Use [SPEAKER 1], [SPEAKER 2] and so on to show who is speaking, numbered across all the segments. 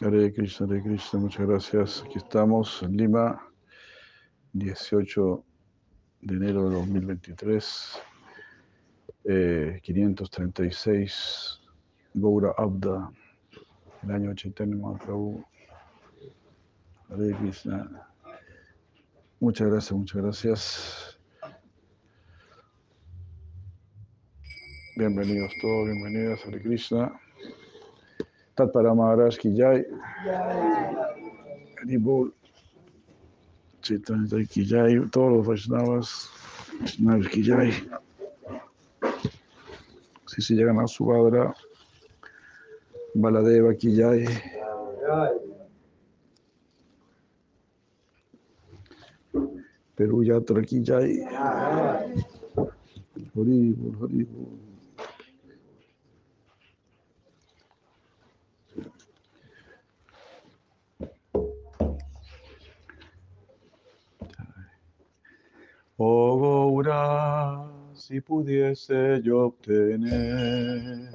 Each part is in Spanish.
[SPEAKER 1] Hare Krishna, Hare Krishna, muchas gracias. Aquí estamos en Lima, 18 de enero de 2023, eh, 536, Gaura Abda, el año 80 Mahaprabhu. Hare Krishna. Muchas gracias, muchas gracias. Bienvenidos todos, bienvenidas, Hare Krishna. Tat para Maharaj ki jai. Haribol. Chaitanya ki jai. Todos los Vaishnavas. Vaishnavas ki jai. Si se llegan a su Subhadra. Baladeva ki jai. Perú Yatra ki jai. Haribol, Haribol. Si pudiese yo obtener.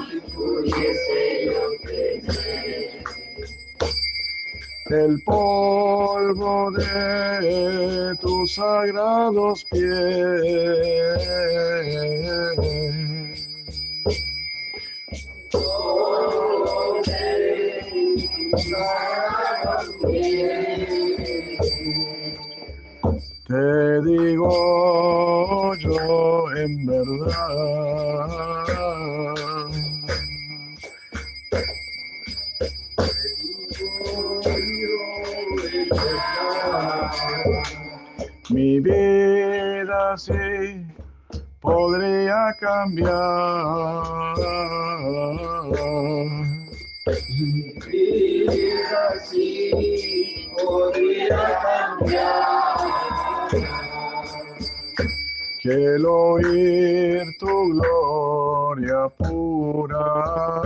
[SPEAKER 2] Si pudiese yo obtener.
[SPEAKER 1] El polvo de tus sagrados pies.
[SPEAKER 2] Polvo de tus sagrados
[SPEAKER 1] Te digo yo en verdad. Mi vida sí podría cambiar.
[SPEAKER 2] vida sí podría cambiar.
[SPEAKER 1] Que el oír tu gloria pura.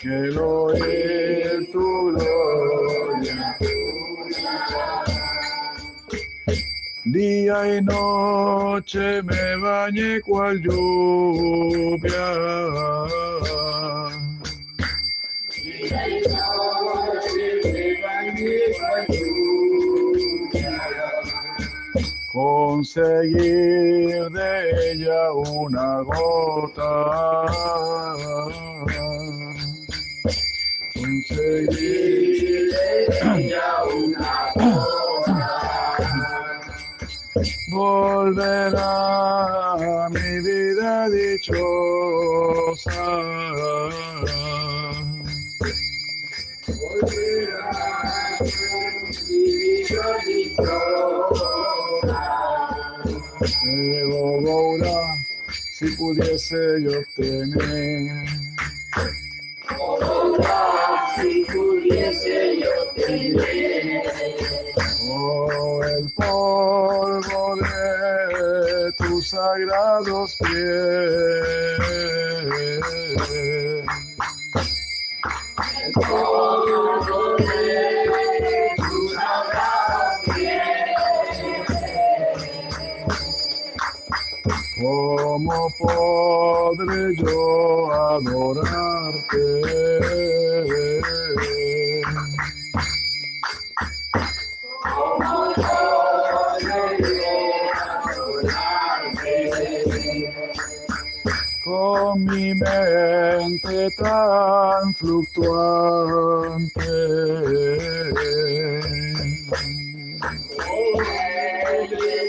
[SPEAKER 1] Que el oír tu gloria Día y noche me bañé cual lluvia. Conseguir de ella una gota. Conseguir
[SPEAKER 2] Ella una cosa.
[SPEAKER 1] volverá mi vida dichosa. Oh, Gaura, si pudiese yo obtener
[SPEAKER 2] Ahora, si pudiese yo tener
[SPEAKER 1] oh, el polvo de tus sagrados pies.
[SPEAKER 2] todo de
[SPEAKER 1] ¿Cómo podré yo adorarte?
[SPEAKER 2] Como podré adorarte.
[SPEAKER 1] Con mi mente tan fluctuante.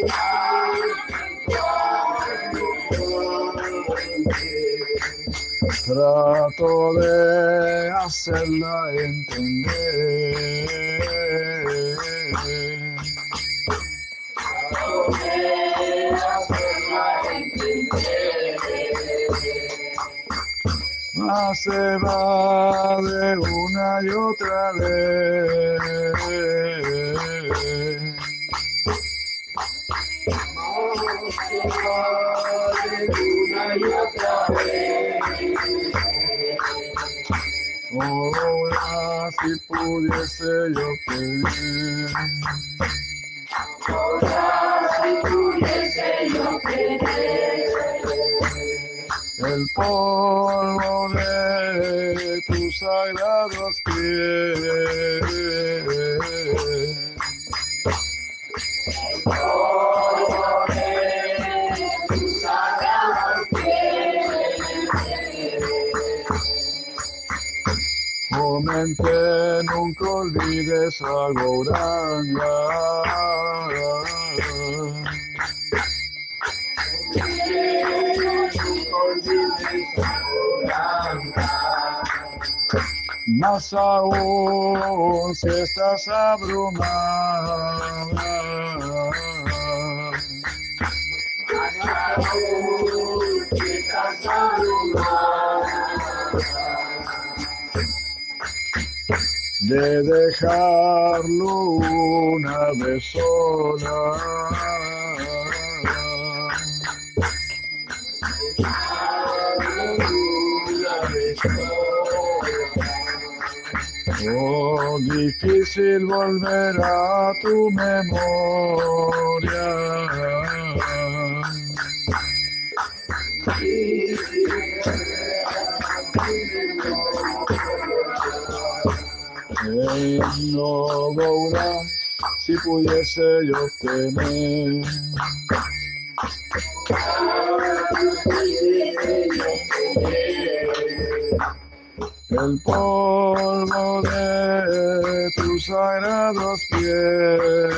[SPEAKER 1] Oh, Trato de hacerla entender. Mas se va de una y otra vez. Ahora si pudiese yo pedir. el polvo de tus sagrados pies. Oh mente, nunca olvides a Gauranga. Más aún si estás abrumada. De dejarlo una vez sola. Oh, difícil volver a tu memoria. No, si pudiese yo tener el polvo de tus sagrados pies.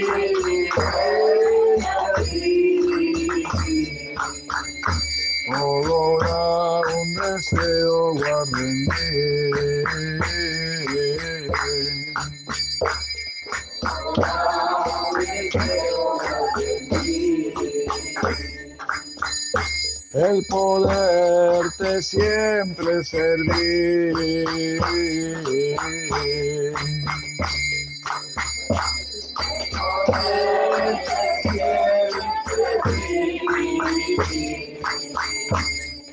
[SPEAKER 1] mí. El poderte siempre servir.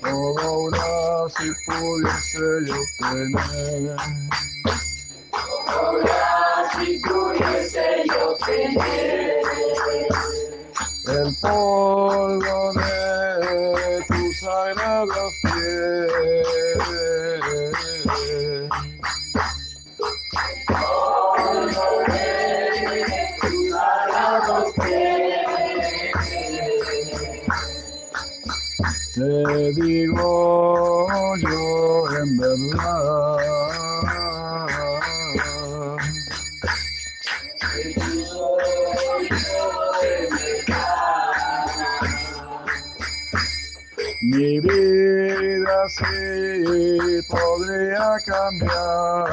[SPEAKER 1] Ahora si pudiese yo tener el polvo de tus sagrados pies. Te digo yo en verdad. Mi vida sí podría cambiar.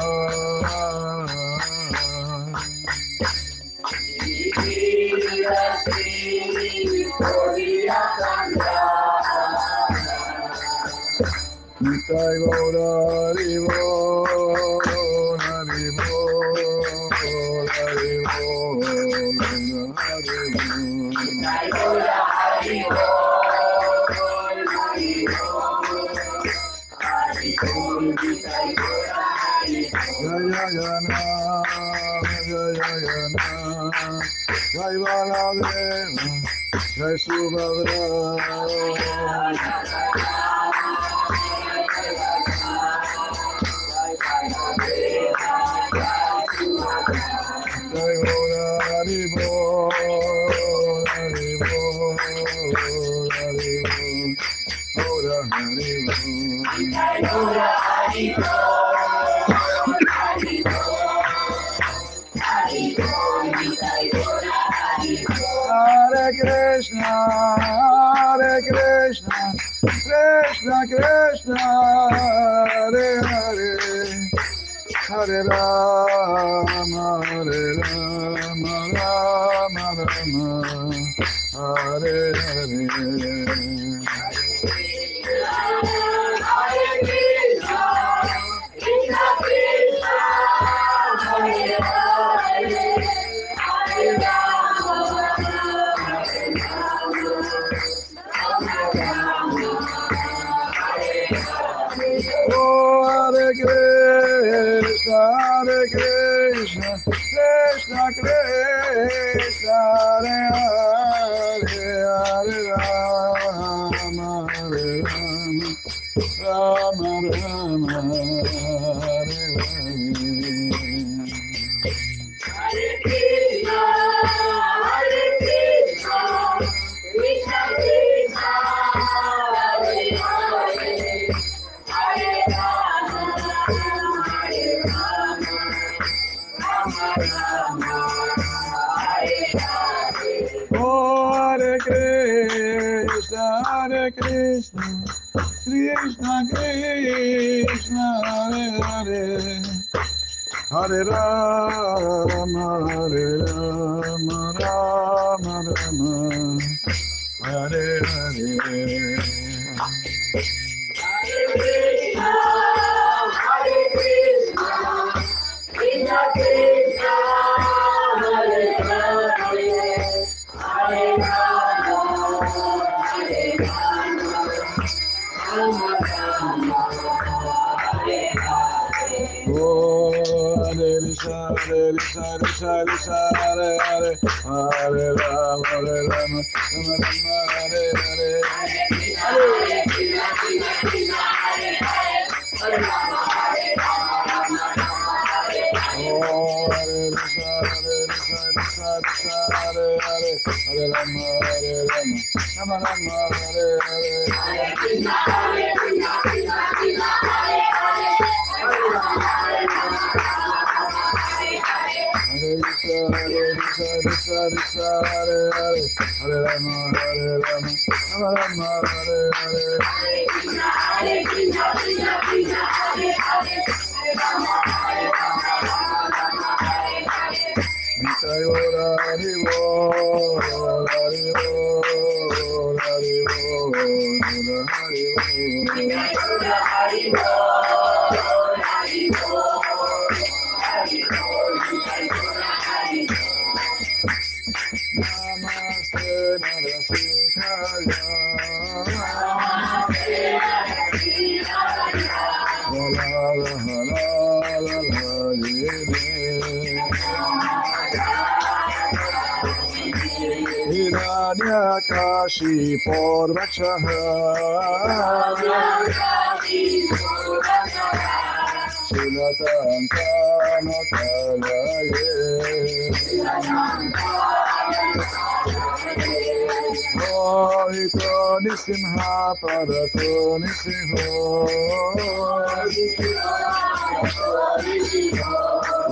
[SPEAKER 1] Jai Baladeva, Jai Subhadra. Rama Rama Rama Rama
[SPEAKER 2] Rashi
[SPEAKER 1] Porvachah. Shilatan Kanakalaye. Oito Nisimha Parato Nisimho. Oito Nisimha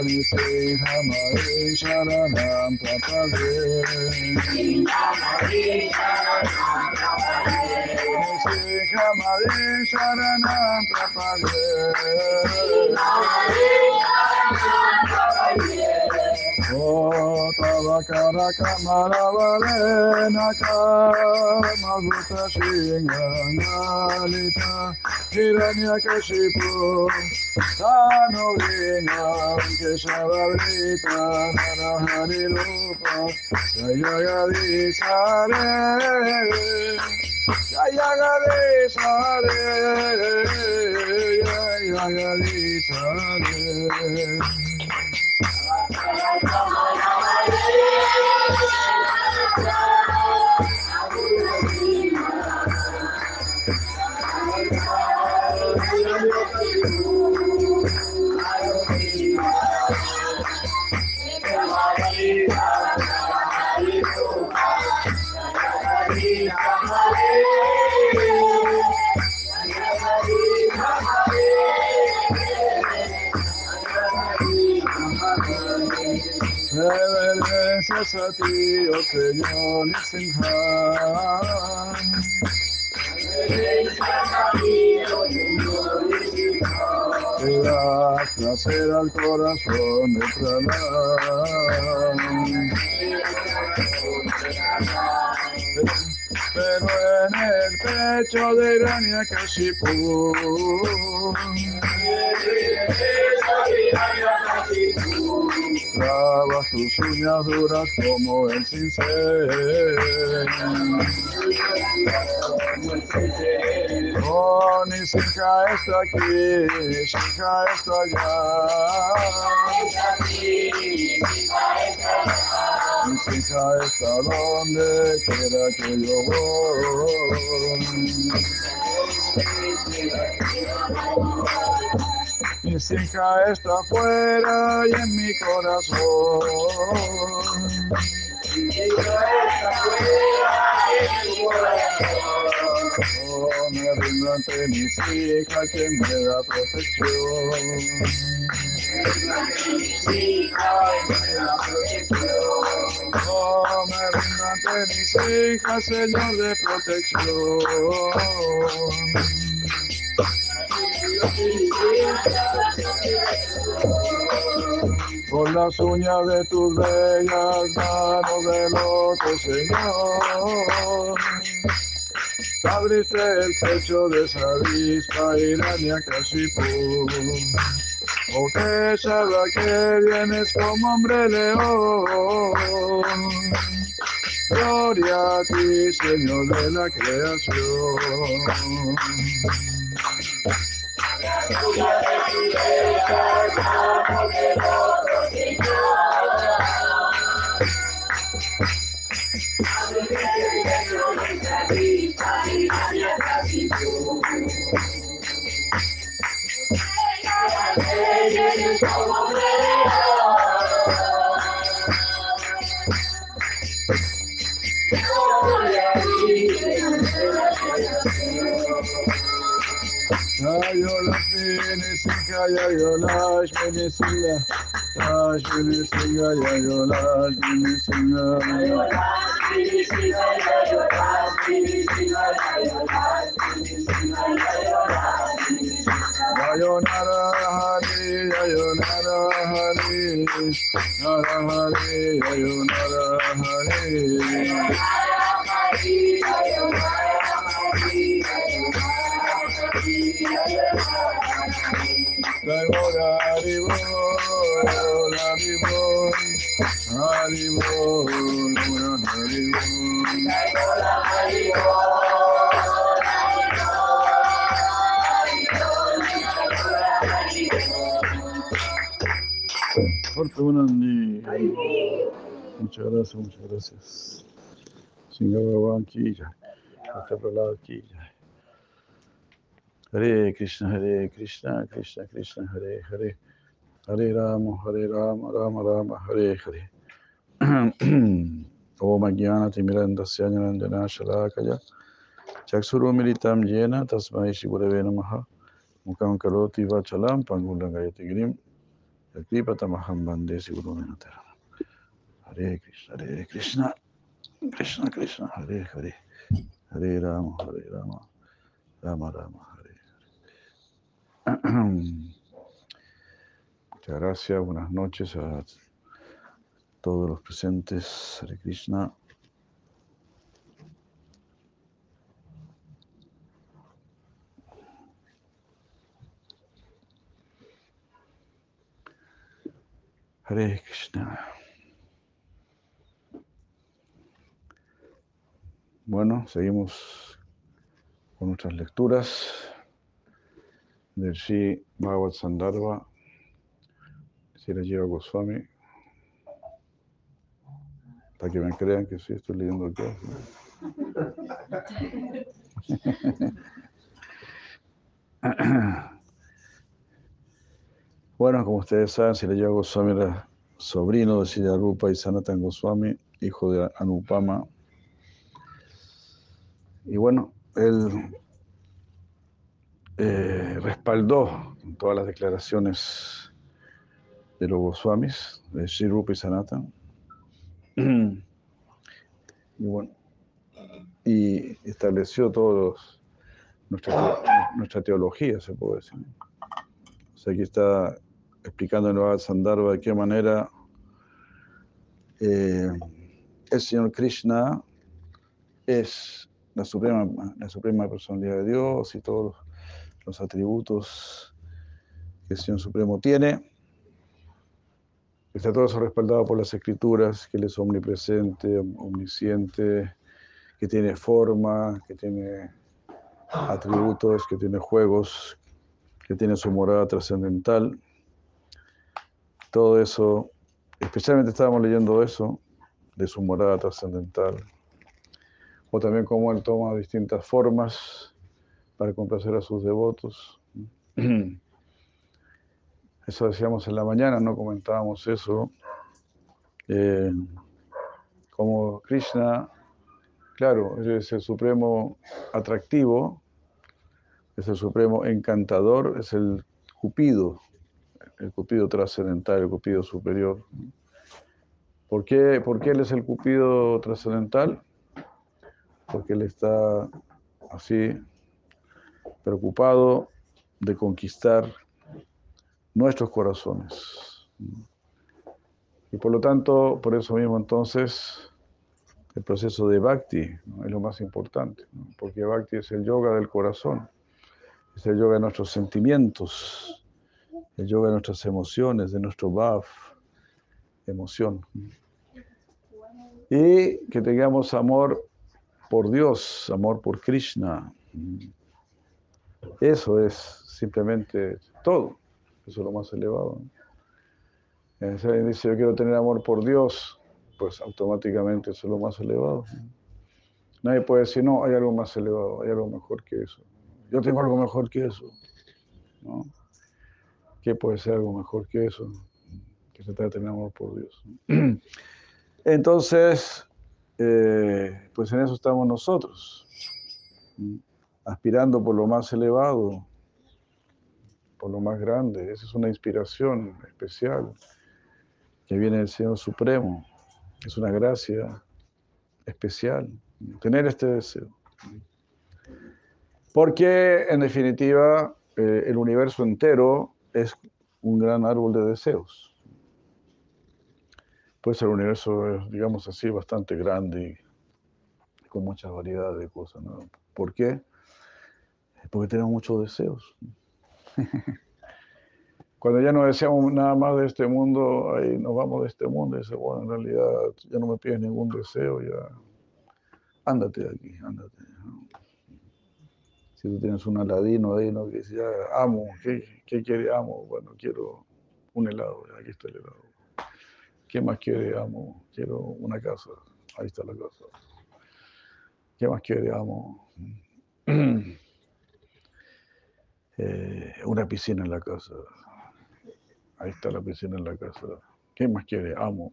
[SPEAKER 1] काली से हमारे शरणम प्रपदे Shri Kamari Sharanam Kamalavalena Hiranyakashipu Tanurina Keshavavrita Narahari Rupa Jayagadisare Jayagadisare Jayagadisare Hare Reverencias a ti, oh Señor Nisimha. Te das placer al corazón de Pranam. Pero en el pecho de Hiranyakashipu Trabas uñas duras como el cincel. Oh, ni Shinja está aquí, Shinja está allá. Mi Shinja está donde quiera que yo voy. Mi hija está afuera y en mi corazón. Oh, me rindo ante mis hijas, quien me da protección. Oh, me rindo ante mis hijas, Señor de protección. Con las uñas de tus bellas manos del otro Señor. Abriste el pecho de esa avispa iraña Kashipu. Oh, que sabrá que vienes como hombre león. Gloria a ti, Señor de la creación. Oh. Lakshmi Singh, Lakshmi Singh, Jayo Lakshmi Singh, Lakshmi Lakshmi Singh, Jayo Lakshmi Singh, Jayo Lakshmi Singh, Jayo Nara Hari, Jayo Nara Hari, Nara Hari, Jayo Nara Hari, Nara Fortuna ni. Eh, muchas gracias, muchas gracias. Hasta. Hare Krishna, Hare Krishna, Krishna Krishna, Hare Hare. Hare Rama, Hare Rama, Rama Rama, Hare Hare. Hare. Hare Rama, Hare Rama, Rama Rama, Hare Hare. Muchas gracias, buenas noches todos los presentes. Hare Krishna. Hare Krishna. Bueno, seguimos con nuestras lecturas del Sri Bhagavad Sandarbha, si la lleva Goswami, para que me crean que sí estoy leyendo acá. Bueno, como ustedes saben, si le lleva Goswami era sobrino de Sri Rupa y Sanatan Goswami, hijo de Anupama. Y bueno, él eh, respaldó todas las declaraciones de los Goswamis, de Sri Rupa y Sanatan. Y bueno, y estableció todos nuestra, nuestra teología, se puede decir. O sea, aquí está explicando en el Sandharva de qué manera eh, el Señor Krishna es la suprema, la suprema personalidad de Dios y todos los atributos que el Señor Supremo tiene. Está todo eso respaldado por las escrituras, que Él es omnipresente, omnisciente, que tiene forma, que tiene atributos, que tiene juegos, que tiene su morada trascendental. Todo eso, especialmente estábamos leyendo eso, de su morada trascendental, o también cómo Él toma distintas formas para complacer a sus devotos. Eso decíamos en la mañana, no comentábamos eso. Eh, como Krishna, claro, es el supremo atractivo, es el supremo encantador, es el cupido, el cupido trascendental, el cupido superior. ¿Por qué, ¿Por qué él es el cupido trascendental? Porque él está así preocupado de conquistar nuestros corazones. Y por lo tanto, por eso mismo entonces, el proceso de bhakti es lo más importante, porque bhakti es el yoga del corazón, es el yoga de nuestros sentimientos, el yoga de nuestras emociones, de nuestro bhav, emoción. Y que tengamos amor por Dios, amor por Krishna. Eso es simplemente todo. Es lo más elevado. Si alguien dice, yo quiero tener amor por Dios, pues automáticamente eso es lo más elevado. Nadie puede decir, no, hay algo más elevado, hay algo mejor que eso. Yo tengo algo mejor que eso. ¿no? ¿Qué puede ser algo mejor que eso? Que se trata de tener amor por Dios. Entonces, eh, pues en eso estamos nosotros, aspirando por lo más elevado, por lo más grande. Esa es una inspiración especial que viene del Señor Supremo. Es una gracia especial tener este deseo. Porque en definitiva eh, el universo entero es un gran árbol de deseos. Puede ser un universo, digamos así, bastante grande y con muchas variedades de cosas. ¿no? ¿Por qué? Porque tenemos muchos deseos. Cuando ya no deseamos nada más de este mundo, ahí nos vamos de este mundo y dice, bueno, en realidad ya no me pides ningún deseo, ya ándate de aquí, ándate. Si tú tienes un aladino ahí, ¿no? que dice, ya, amo, ¿qué, ¿qué, quiere? Amo, bueno, quiero un helado, aquí está el helado. ¿Qué más quiere? Amo, quiero una casa, ahí está la casa. ¿Qué más quiere? Amo. Eh, una piscina en la casa. Ahí está la piscina en la casa. ¿Qué más quiere? Amo.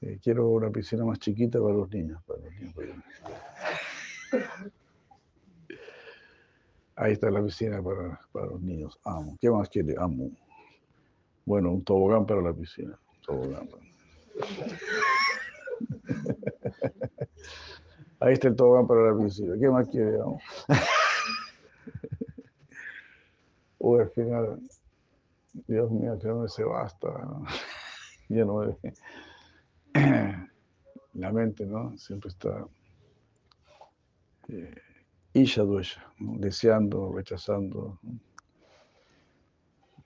[SPEAKER 1] Eh, quiero una piscina más chiquita para los niños. Para los niños Ahí está la piscina para, para, los niños. Amo. ¿Qué más quiere? Amo. Bueno, un tobogán para la piscina. Tobogán. Ahí está el tobogán para la piscina. ¿Qué más quiere? Amo. Uy, al final, Dios mío, que no se basta. ¿no? Lleno de... La mente, ¿no? Siempre está eh, ¿no? deseando, rechazando.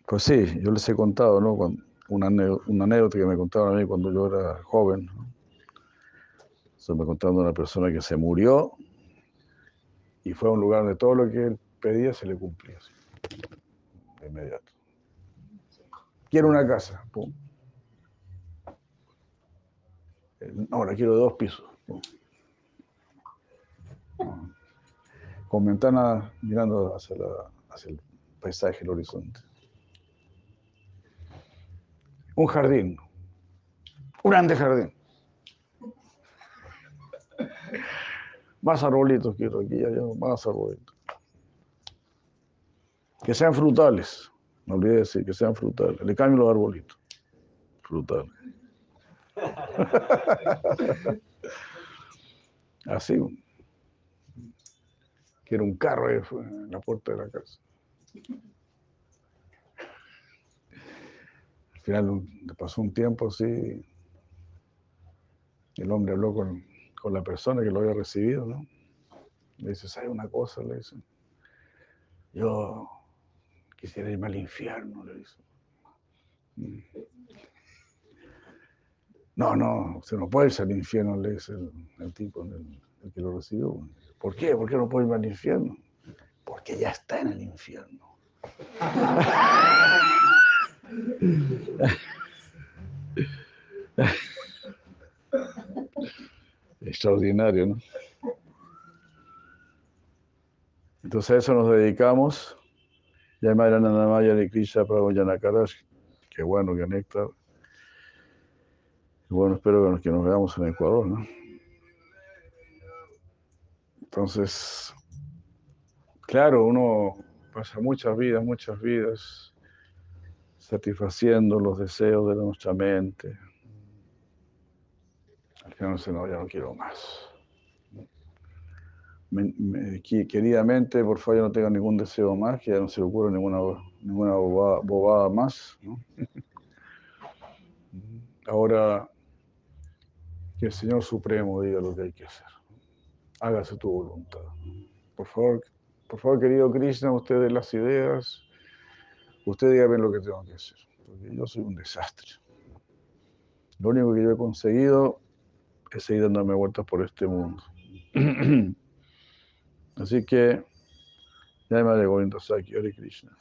[SPEAKER 1] Pues sí, yo les he contado, ¿no? Cuando, una, una, anécdota que me contaron a mí cuando yo era joven. ¿no? Se me contaron de una persona que se murió y fue a un lugar donde todo lo que él pedía se le cumplía. Inmediato. Quiero una casa. Ahora quiero dos pisos. Con ventana mirando hacia, el paisaje, el horizonte. Un jardín. Un grande jardín. Más arbolitos quiero aquí, ya, más arbolitos. Que sean frutales. No olvidé decir que sean frutales. Le cambio los arbolitos. Frutales. Así. Quiero un carro ahí en la puerta de la casa. Al final pasó un tiempo así. El hombre habló con, con la persona que lo había recibido, ¿no? Le dice, ¿sabe una cosa? Le dice, yo quisiera irme al infierno, le dice. No, no, usted no puede irse al infierno, le dice el, tipo, el, que lo recibió. ¿Por qué? ¿Por qué no puede irme al infierno? Porque ya está en el infierno. Extraordinario, ¿no? Entonces a eso nos dedicamos. Ya Maya de Krishna Prabhuyanakarash. Qué bueno, que néctar. Bueno, espero que nos veamos en Ecuador, ¿no? Entonces, claro, uno pasa muchas vidas, muchas vidas satisfaciendo los deseos de nuestra mente. Al final dice, no, ya no quiero más. Queridamente, por favor, ya no tenga ningún deseo más, que ya no se le ocurra ninguna, ninguna bobada, más. Ahora que el Señor Supremo diga lo que hay que hacer. Hágase tu voluntad. Por favor, por favor, querido Krishna, usted dé las ideas, usted dígame lo que tengo que hacer, porque yo soy un desastre. Lo único que yo he conseguido es seguir dándome vueltas por este mundo. Así que, ya me de Saki, Hare Krishna.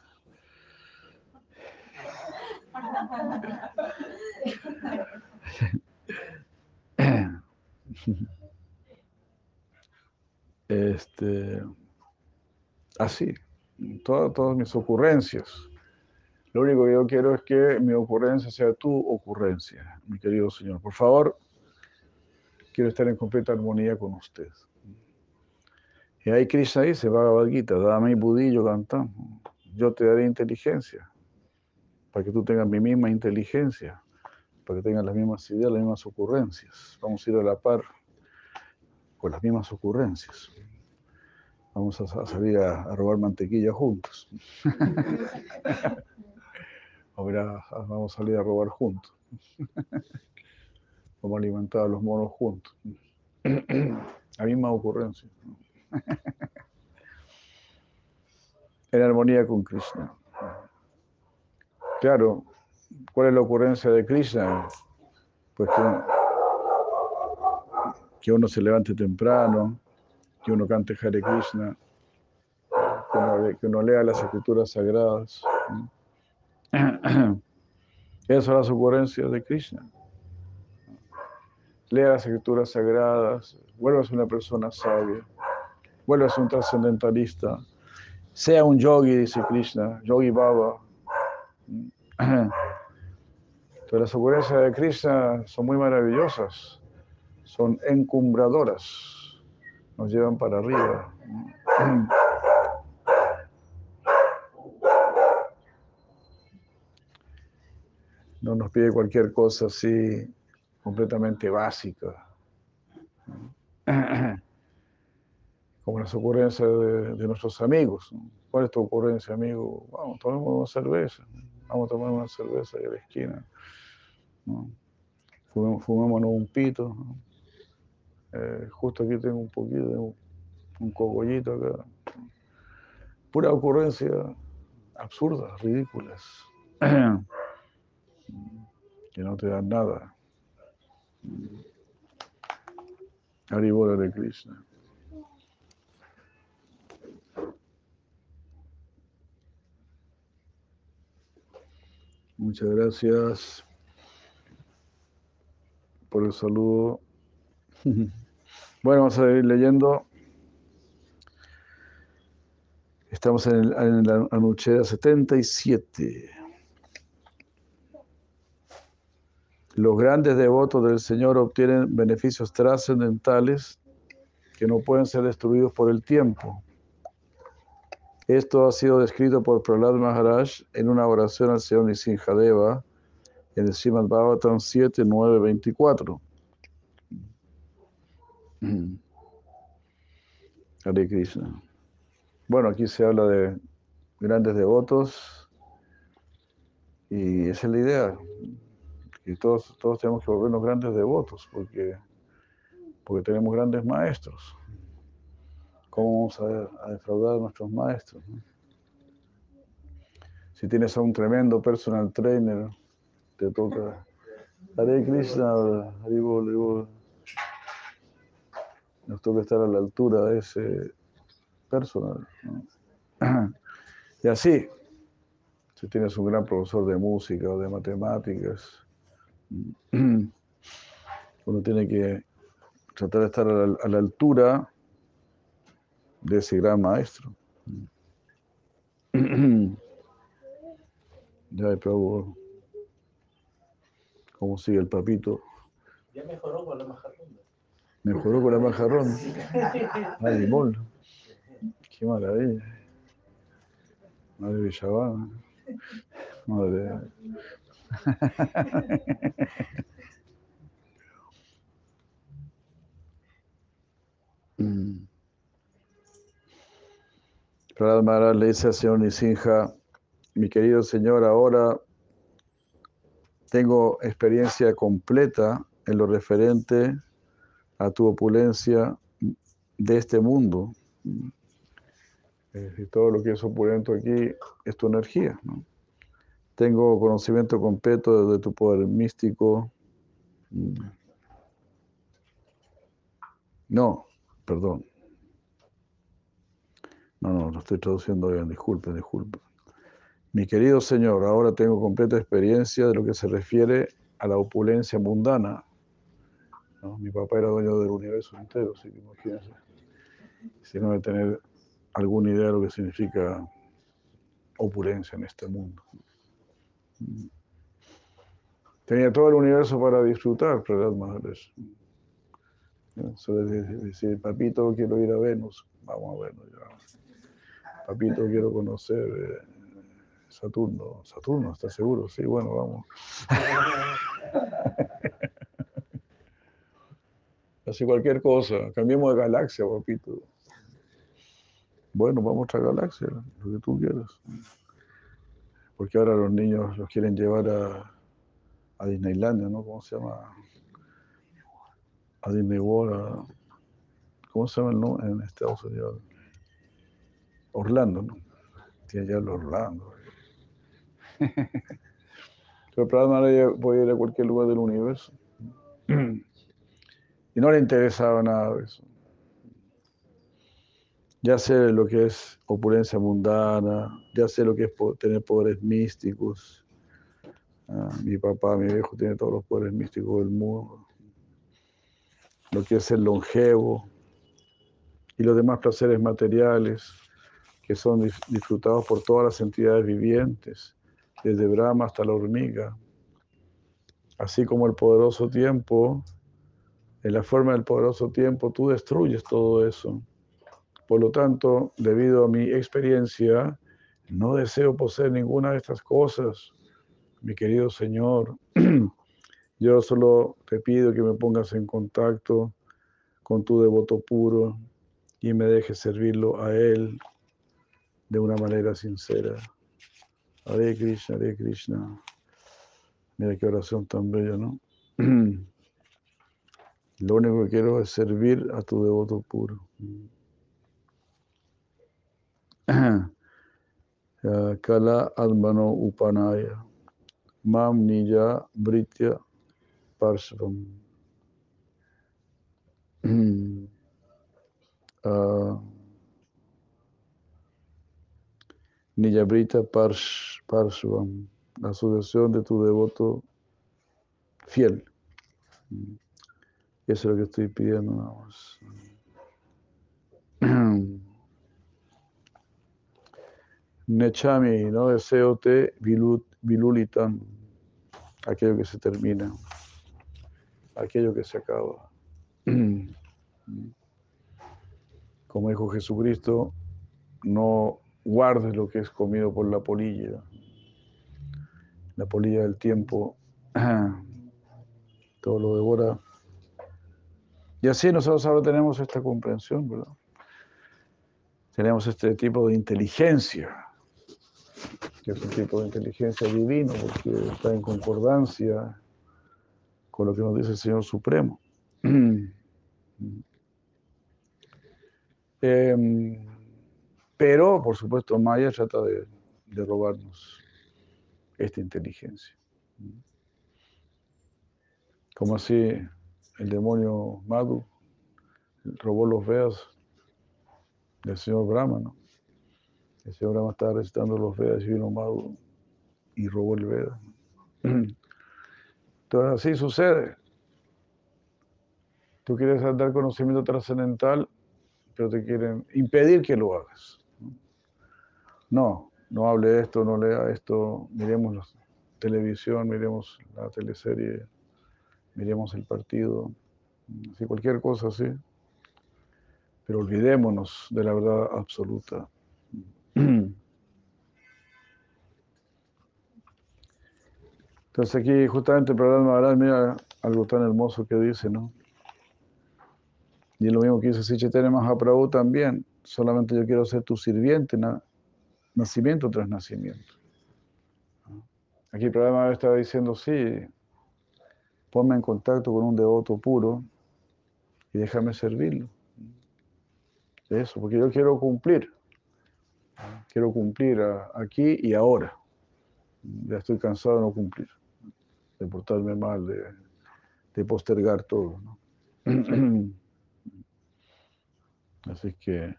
[SPEAKER 1] Este, así, todas mis ocurrencias. Lo único que yo quiero es que mi ocurrencia sea tu ocurrencia, mi querido Señor. Por favor, quiero estar en completa armonía con usted. Y ahí Krishna dice, Bhagavad Gita, dame budillo cantando. Yo te daré inteligencia, para que tú tengas mi misma inteligencia para que tengan las mismas ideas, las mismas ocurrencias. Vamos a ir a la par con las mismas ocurrencias. Vamos a, salir a, robar mantequilla juntos. vamos a salir a robar juntos. Vamos a alimentar a los monos juntos. La misma ocurrencia. En armonía con Krishna. Claro, ¿Cuál es la ocurrencia de Krishna? Pues que, uno se levante temprano, que uno cante Hare Krishna, que uno, lea las escrituras sagradas. Esas son las ocurrencias de Krishna. Lea las escrituras sagradas, vuelvas una persona sabia, vuelvas un trascendentalista, sea un yogi, dice Krishna, yogi Baba. Entonces las ocurrencias de Krishna son muy maravillosas, son encumbradoras, nos llevan para arriba. No nos pide cualquier cosa así completamente básica. Como las ocurrencias de, nuestros amigos. ¿Cuál es tu ocurrencia, amigo? Vamos, tomemos una cerveza. Vamos a tomar una cerveza a la esquina. ¿no? Fumémonos un pito. Eh, justo aquí tengo un poquito de un, cogollito acá. Pura ocurrencia absurda, ridículas. que no te dan nada. Haribora de Krishna. Muchas gracias por el saludo. Bueno, vamos a ir leyendo. Estamos en, el, en la Anuchera 77. Los grandes devotos del Señor obtienen beneficios trascendentales que no pueden ser destruidos por el tiempo. Esto ha sido descrito por Prahlad Maharaj en una oración al Señor Nisinjadeva en el Srimad Bhagavatam 7, 9, 24. Hare Krishna. Bueno, aquí se habla de grandes devotos y esa es la idea. Y todos, todos tenemos que volvernos grandes devotos porque, porque tenemos grandes maestros. ¿Cómo vamos a, a defraudar a nuestros maestros? Si tienes a un tremendo personal trainer, te toca. Hare Krishna, Haribol, Haribol. Nos toca estar a la altura de ese personal. Y así, si tienes un gran profesor de música o de matemáticas, uno tiene que tratar de estar a a la altura de ese gran maestro. Ya, Prabhu, ¿cómo sigue el papito?
[SPEAKER 3] Ya mejoró con la majarronda.
[SPEAKER 1] Mejoró con la majarrón. Ay, limón. Qué maravilla. Madre Villavana. Madre. Prahlad Maharaj le dice al señor Nisinja, mi querido señor, ahora tengo experiencia completa en lo referente a tu opulencia de este mundo. Decir, todo lo que es opulento aquí es tu energía. Tengo conocimiento completo de tu poder místico. No, perdón. No, no, lo estoy traduciendo bien, disculpe, disculpe. Mi querido Señor, ahora tengo completa experiencia de lo que se refiere a la opulencia mundana. ¿no? Mi papá era dueño del universo entero, así que imagínense. Si no de tener alguna idea de lo que significa opulencia en este mundo. Tenía todo el universo para disfrutar, Prahlad Maharaj. Eso es decir, papito, quiero ir a Venus, vamos a Venus. Ya. Papito, quiero conocer eh, Saturno. Saturno, ¿estás seguro? Sí, bueno, vamos. Así cualquier cosa. Cambiemos de galaxia, papito. Bueno, vamos a otra galaxia, lo que tú quieras. Porque ahora los niños los quieren llevar a, a Disneylandia, ¿no? ¿Cómo se llama? A Disney World. ¿Cómo se llama el nombre en Estados Unidos? Orlando, ¿no? Tiene ya el Orlando. Pero probablemente puede ir a cualquier lugar del universo. Y no le interesaba nada de eso. Ya sé lo que es opulencia mundana, ya sé lo que es tener poderes místicos. Ah, mi papá, mi viejo tiene todos los poderes místicos del mundo. Lo que es ser longevo y los demás placeres materiales que son dis- disfrutados por todas las entidades vivientes, desde Brahma hasta la hormiga. Así como el poderoso tiempo, en la forma del poderoso tiempo, tú destruyes todo eso. Por lo tanto, debido a mi experiencia, no deseo poseer ninguna de estas cosas, mi querido Señor. Yo solo te pido que me pongas en contacto con tu devoto puro y me dejes servirlo a Él de una manera sincera. Hare Krishna, Hare Krishna. Mira qué oración tan bella, ¿no? Lo único que quiero es servir a tu devoto puro. Kala Admano Upanaya. Mam Nija Britya Parshvam. Ah, Niyabrita Parsh, Parshvam, la asociación de tu devoto fiel. Eso es lo que estoy pidiendo nada más. Nechami, no deseo te vilu- vilulitan, aquello que se termina, aquello que se acaba. Como dijo Jesucristo, no guardes lo que es comido por la polilla. La polilla del tiempo todo lo devora. Y así nosotros ahora tenemos esta comprensión, ¿verdad? Tenemos este tipo de inteligencia, que es un tipo de inteligencia divino, porque está en concordancia con lo que nos dice el Señor Supremo. Em, pero, por supuesto, Maya trata de, de robarnos esta inteligencia. Como así el demonio Madhu robó los Vedas del señor Brahma, ¿no? El señor Brahma estaba recitando los Vedas y vino Madhu y robó el Veda. Entonces así sucede. Tú quieres dar conocimiento trascendental, pero te quieren impedir que lo hagas. No, no hable esto, no lea esto, miremos la televisión, miremos la teleserie, miremos el partido, así cualquier cosa así. Pero olvidémonos de la verdad absoluta. Entonces aquí justamente programa Maharaj, mira algo tan hermoso que dice, ¿no? Y lo mismo que dice Sichaitanya Mahaprabhu también, solamente yo quiero ser tu sirviente, nacimiento tras nacimiento. Aquí el programa estaba diciendo, sí, ponme en contacto con un devoto puro y déjame servirlo. Eso, porque yo quiero cumplir. Quiero cumplir aquí y ahora. Ya estoy cansado de no cumplir, de portarme mal, de, postergar todo. Así que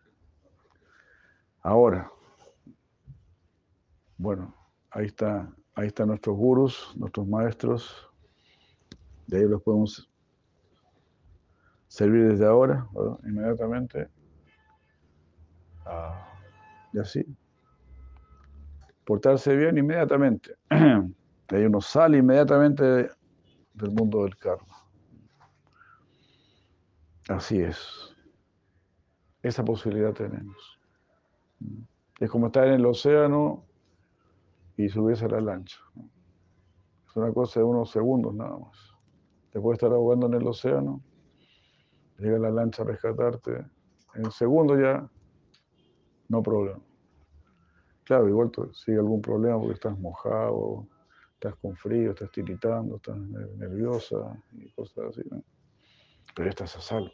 [SPEAKER 1] ahora, bueno, ahí está, ahí están nuestros gurus, nuestros maestros. De ahí los podemos servir desde ahora, inmediatamente. Ah, y así. Portarse bien inmediatamente. De ahí uno sale inmediatamente del mundo del karma. Así es. Esa posibilidad tenemos. Es como estar en el océano y subirse a la lancha. Es una cosa de unos segundos nada más. Te puedes estar ahogando en el océano, llega la lancha a rescatarte, en segundo ya, no problema. Claro, igual sigue algún problema porque estás mojado, estás con frío, estás tiritando, estás nerviosa y cosas así. Pero estás a salvo.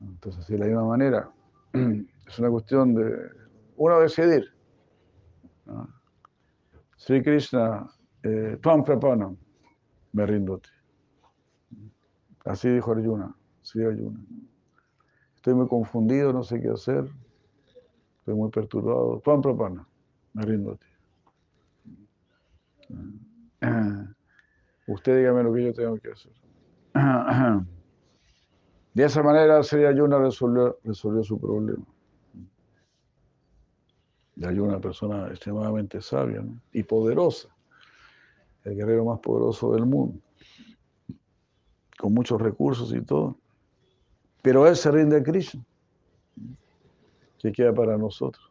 [SPEAKER 1] Entonces, de la misma manera, es una cuestión de uno decidir. Sri Krishna, eh, Prapanam, me rindo Así dijo Arjuna, Sri Arjuna. Estoy muy confundido, no sé qué hacer. Estoy muy perturbado. Tuam Prapana, me rindo Usted dígame lo que yo tengo que hacer. De esa manera Sri resolvió, resolvió su problema. Y hay una persona extremadamente sabia y poderosa el guerrero más poderoso del mundo, con muchos recursos y todo. Pero él se rinde a Krishna. ¿Qué queda para nosotros?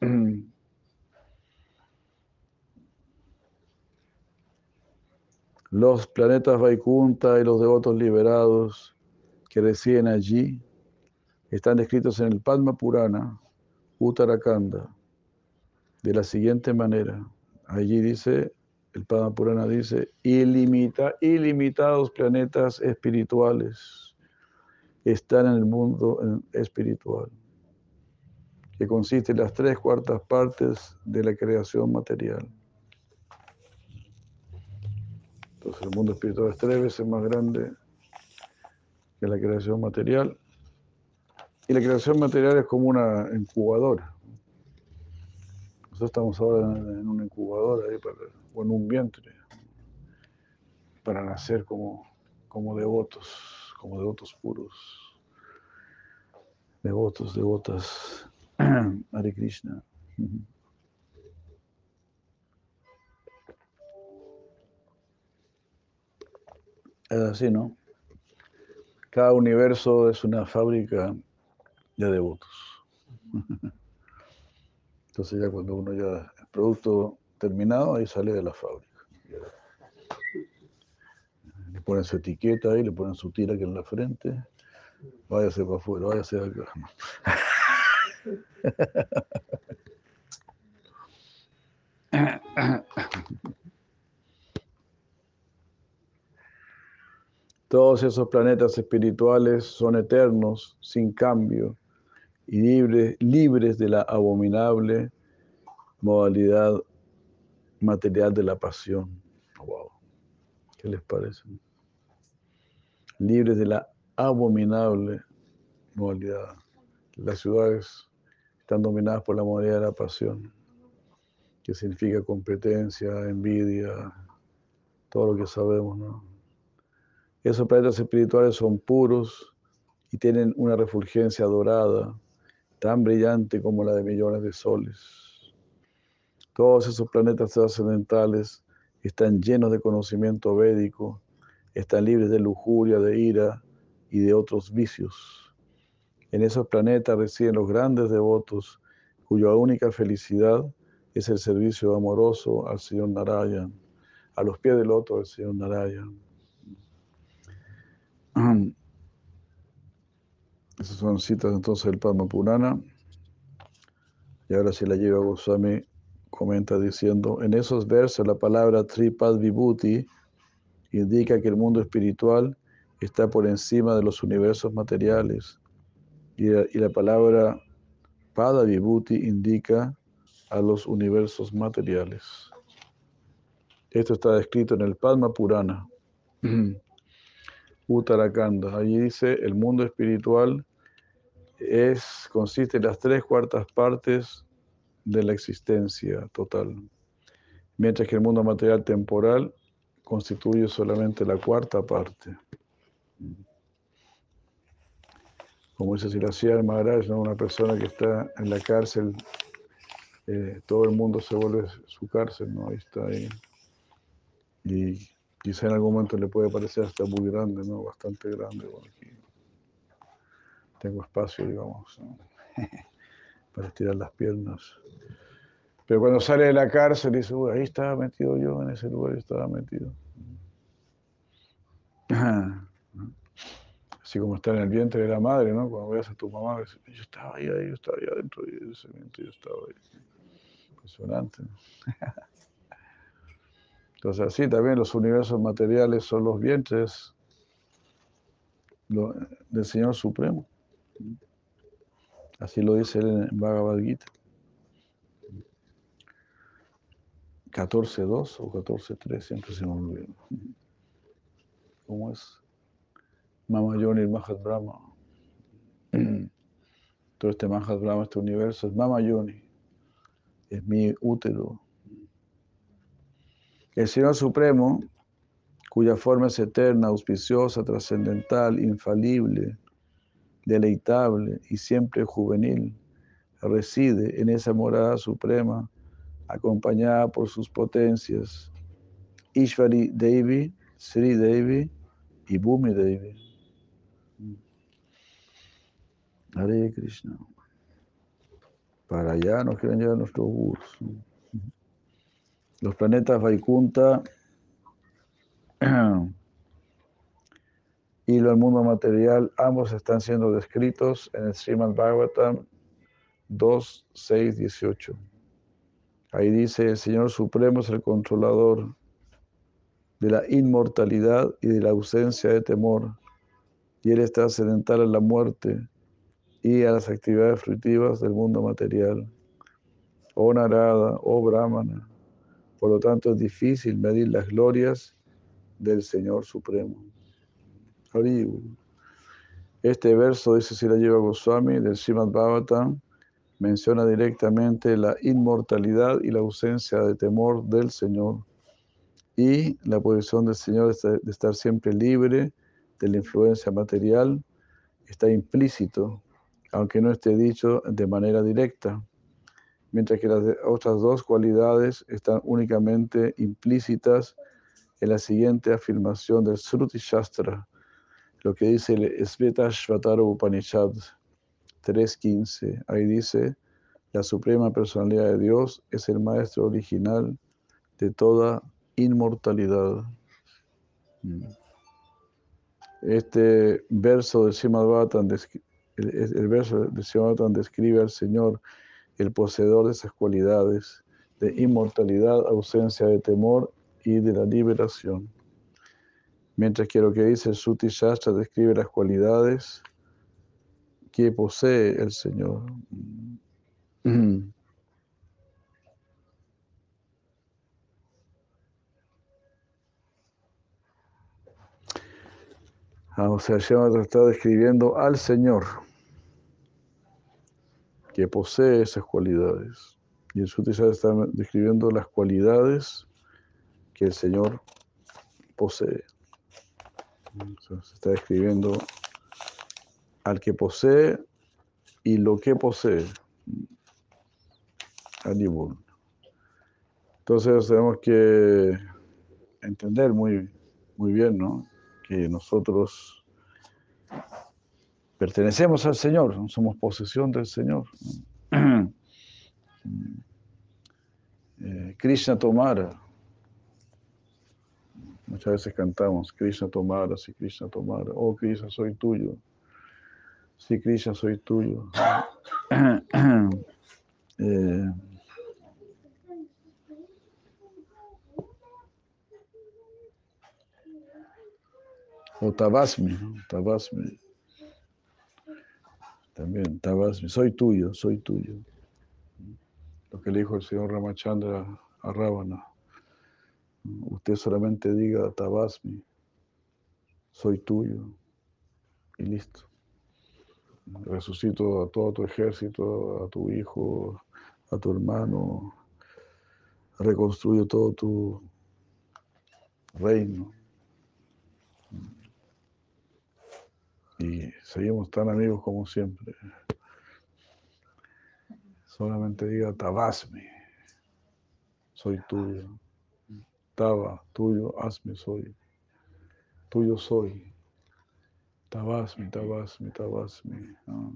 [SPEAKER 1] Los planetas Vaikunta y los devotos liberados que residen allí están descritos en el Padma Purana, Uttarakhanda, de la siguiente manera. Allí dice el Padma Purana dice, ilimita, ilimitados planetas espirituales están en el mundo espiritual, que consiste en las tres cuartas partes de la creación material. Entonces el mundo espiritual es tres veces más grande que la creación material. Y la creación material es como una incubadora. Nosotros estamos ahora en una incubadora ahí para o en un vientre para nacer como, como devotos, como devotos puros, devotos, devotas, Hare Krishna. Es así, ¿no? Cada universo es una fábrica de devotos. Entonces ya cuando uno ya es producto terminado, ahí sale de la fábrica. ponen su etiqueta ahí, le ponen su tira aquí en la frente. Váyase para afuera, váyase de acá. Todos esos planetas espirituales son eternos, sin cambio, y libres, libres de la abominable modalidad material de la pasión. Wow. ¿Qué les parece? Libres de la abominable modalidad. Las ciudades están dominadas por la modalidad de la pasión, que significa competencia, envidia, todo lo que sabemos, ¿no? Esos planetas espirituales son puros y tienen una refulgencia dorada, tan brillante como la de millones de soles. Todos esos planetas trascendentales están llenos de conocimiento védico, están libres de lujuria, de ira y de otros vicios. En esos planetas residen los grandes devotos cuya única felicidad es el servicio amoroso al Señor Narayan, a los pies del otro del Señor Narayan. Esas son citas entonces del Padma Purana. Y ahora si la lleva Goswami comenta diciendo, en esos versos la palabra Tripad Vibhuti indica que el mundo espiritual está por encima de los universos materiales. Y la, y la palabra Pada Vibhuti indica a los universos materiales. Esto está escrito en el Padma Purana. Uttarakhanda. Allí dice, el mundo espiritual es, consiste en las tres cuartas partes de la existencia total, mientras que el mundo material temporal constituye solamente la cuarta parte. Como dice Siracía Maharaj, ¿no? una persona que está en la cárcel, eh, todo el mundo se vuelve su cárcel, ¿no? Ahí está ahí. Y quizá en algún momento le puede parecer hasta muy grande, ¿no? Bastante grande. Aquí tengo espacio, digamos, para estirar las piernas. Pero cuando sale de la cárcel dice, Uy, ahí estaba metido yo, en ese lugar estaba metido. Así como estar en el vientre de la madre, ¿no? Cuando veas a tu mamá, yo estaba ahí, ahí, yo estaba ahí adentro de ese vientre, yo estaba ahí. Impresionante. Entonces así también los universos materiales son los vientres del Señor Supremo. Así lo dice él en Bhagavad Gita. 14.2 o 14.3, siempre se me olvida. ¿Cómo es? Mama Yoni, Mahat Brahma. Todo este Mahat Brahma, este universo, es Mama Yoni. Es mi útero. El Señor Supremo, cuya forma es eterna, auspiciosa, trascendental, infalible, deleitable y siempre juvenil, reside en esa morada suprema, acompañada por sus potencias, Ishvari Devi, Sri Devi y Bhumi Devi. Hare Krishna. Para allá nos quieren llevar nuestros gurus. Los planetas Vaikunta y el mundo material, ambos están siendo descritos en el Srimad Bhagavatam 2, 6, 18. Ahí dice, el Señor Supremo es el controlador de la inmortalidad y de la ausencia de temor, y Él está sedental a la muerte y a las actividades fruitivas del mundo material. Oh Narada, oh Brahmana, por lo tanto es difícil medir las glorias del Señor Supremo. Este verso, dice Sirajiva Goswami, del Srimad Bhagavatam, menciona directamente la inmortalidad y la ausencia de temor del Señor y la posición del Señor de estar siempre libre de la influencia material. Está implícito, aunque no esté dicho de manera directa, mientras que las otras dos cualidades están únicamente implícitas en la siguiente afirmación del Sruti Shastra, lo que dice el Svetashvatara Upanishad 3.15. Ahí dice, la suprema personalidad de Dios es el maestro original de toda inmortalidad. Mm. Este verso de descri- el, verso de describe al Señor, el poseedor de esas cualidades de inmortalidad, ausencia de temor y de la liberación. Mientras que lo que dice el Suti Shastra describe las cualidades que posee el Señor. Ah, o sea, Shemata está describiendo al Señor que posee esas cualidades. Y el Suti está describiendo las cualidades que el Señor posee. Se está describiendo al que posee y lo que posee. Entonces tenemos que entender muy, muy bien, ¿no? Que nosotros pertenecemos al Señor, somos posesión del Señor. Eh, Krishna Tomara. Muchas veces cantamos, Krishna Tomara, si Krishna Tomara, oh Krishna, soy tuyo. Sí, Krishna, soy tuyo. Eh, o Tabasmi, ¿no? Tabasmi. También, Tabasmi, soy tuyo, soy tuyo. Lo que le dijo el señor Ramachandra a Ravana. Usted solamente diga Tabasmi, soy tuyo. Y listo. Resucito a todo tu ejército, a tu hijo, a tu hermano. Reconstruyo todo tu reino. Y seguimos tan amigos como siempre. Solamente diga Tabasmi, soy tuyo. Taba, tuyo, hazme, soy. Tuyo soy. Tabasmi, Tabasmi, Tabasmi. Ah,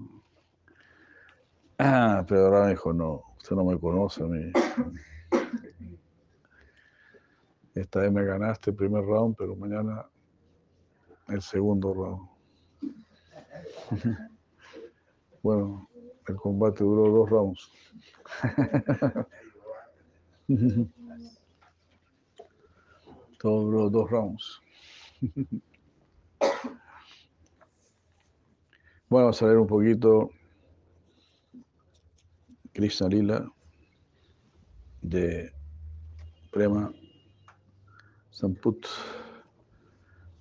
[SPEAKER 1] Ah, pero ahora me dijo, no, usted no me conoce a mí. Esta vez me ganaste el primer round, pero mañana el segundo round. Bueno, el combate duró dos rounds. Todo dos rounds. Bueno, vamos a ver un poquito Krishna Lila de Prema Samput,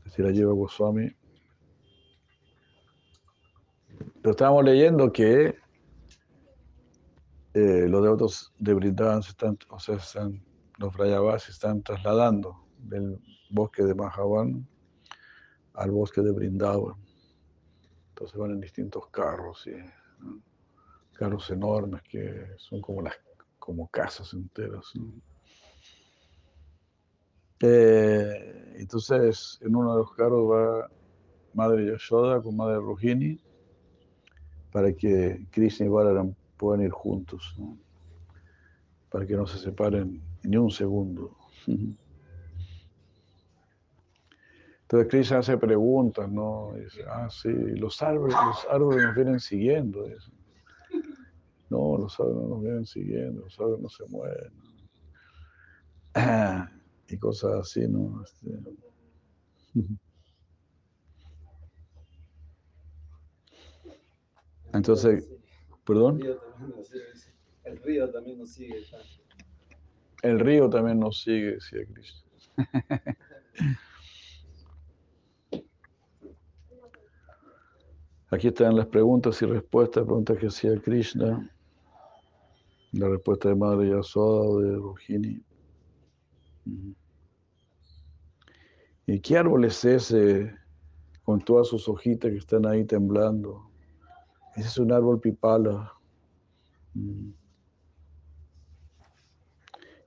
[SPEAKER 1] de Sirayeva Goswami. Pero estábamos leyendo que eh, los devotos de Brindavan se están, o sea, están, los Brayavas se están trasladando del bosque de Mahavan al bosque de Brindavan. Entonces van en distintos carros, carros enormes que son como las como casas enteras. ¿no? Eh, entonces, en uno de los carros va Madre Yashoda con Madre Rohini para que Krishna y Balaram puedan ir juntos, ¿no? para que no se separen ni un segundo. Entonces Krishna hace preguntas, ¿no? Dice, ah, sí, los árboles, los árboles nos vienen siguiendo. dice. No, los árboles no nos vienen siguiendo, los árboles no se mueven. Y cosas así, ¿no? Este, Entonces, perdón,
[SPEAKER 4] El río también nos sigue, el río también nos sigue. ya.
[SPEAKER 1] el río también nos sigue, decía Krishna. Aquí están las preguntas y respuestas, preguntas que hacía Krishna, la respuesta de Madre Yasoda o de. Ujú. ¿Y qué árbol es ese con todas sus hojitas que están ahí temblando? Ese es un árbol pipala.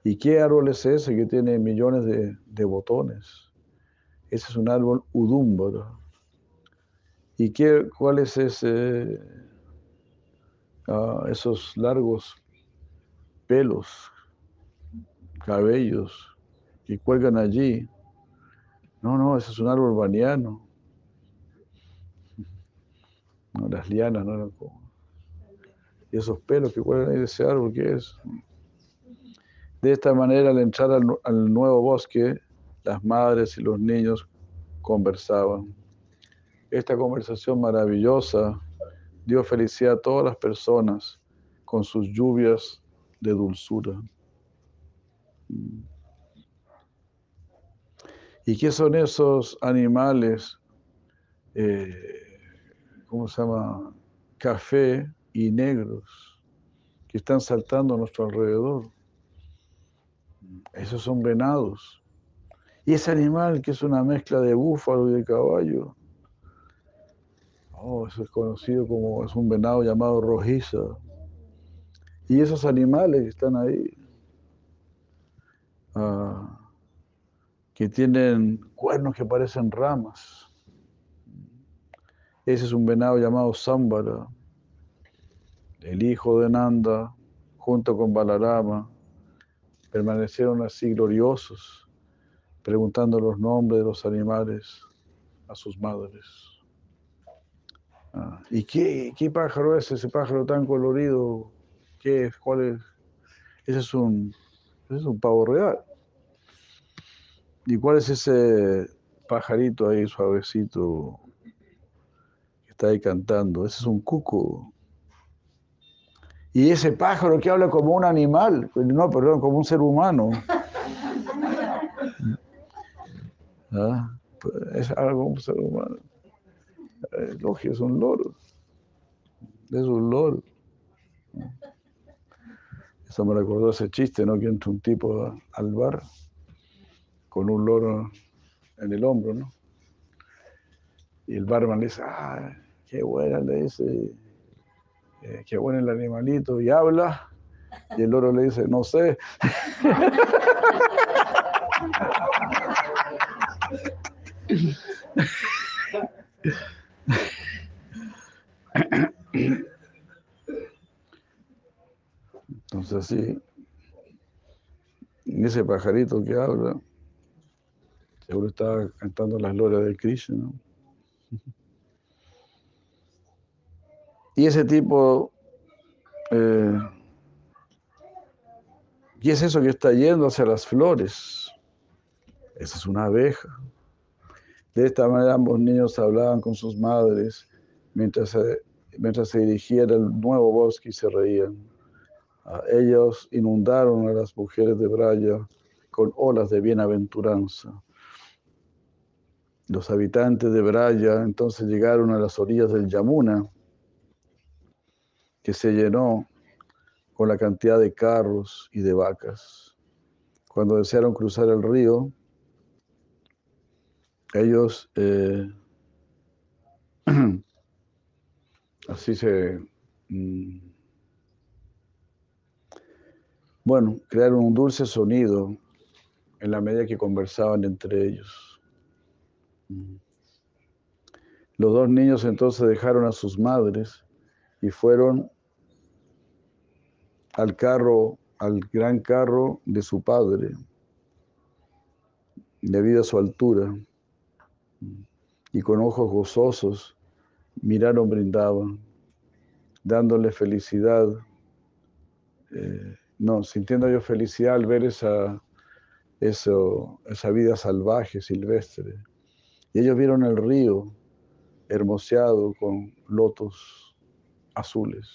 [SPEAKER 1] ¿Y qué árbol es ese que tiene millones de, de botones? Ese es un árbol udúmbara. ¿Y qué, cuál es ah, esos largos pelos, cabellos que cuelgan allí? No, no, ese es un árbol baniano. ¿no? Las lianas no eran como. Y esos pelos que cuelgan ahí de ese árbol, ¿qué es? De esta manera, al entrar al nuevo bosque, las madres y los niños conversaban. Esta conversación maravillosa dio felicidad a todas las personas con sus lluvias de dulzura. ¿Y qué son esos animales? eh, ¿Cómo se llama? Café y negros que están saltando a nuestro alrededor. Esos son venados. Y ese animal que es una mezcla de búfalo y de caballo. Oh, eso es conocido como, es un venado llamado rojiza. Y esos animales que están ahí, ah, que tienen cuernos que parecen ramas. Ese es un venado llamado Sambara, el hijo de Nanda, junto con Balarama, permanecieron así gloriosos, preguntando los nombres de los animales a sus madres. Ah, ¿Y qué, qué pájaro es ese pájaro tan colorido? ¿Qué es? ¿Cuál es? Ese es un, ese es un pavo real. ¿Y cuál es ese pajarito ahí suavecito que está ahí cantando? Ese es un cuco. Y ese pájaro que habla como un animal, no, perdón, como un ser humano. ¿Ah? Pues Es algo como un ser humano. El lógico, es un loro. Es un loro. Eso me recordó ese chiste, ¿no? Que entra un tipo al bar con un loro en el hombro, ¿no? Y el barman le dice, ah, qué buena, le dice, eh, qué bueno el animalito, y habla, y el loro le dice, no sé. Entonces sí, ese pajarito que habla, seguro está cantando las glorias de Krishna. ¿no? Y ese tipo, eh, ¿qué es eso que está yendo hacia las flores? Esa es una abeja. De esta manera ambos niños hablaban con sus madres mientras mientras se dirigían al nuevo bosque y se reían. Ellos inundaron a las mujeres de Braya con olas de bienaventuranza. Los habitantes de Braya entonces llegaron a las orillas del Yamuna, que se llenó con la cantidad de carros y de vacas. Cuando desearon cruzar el río, ellos eh, así se mm, bueno crearon un dulce sonido en la medida que conversaban entre ellos. Mm. Los dos niños entonces dejaron a sus madres y fueron al carro, al gran carro de su padre, debido a su altura y con ojos gozosos miraron, brindaban, dándole felicidad, eh, no, sintiendo yo felicidad al ver esa, esa vida salvaje, silvestre. Y ellos vieron el río hermoseado con lotos azules.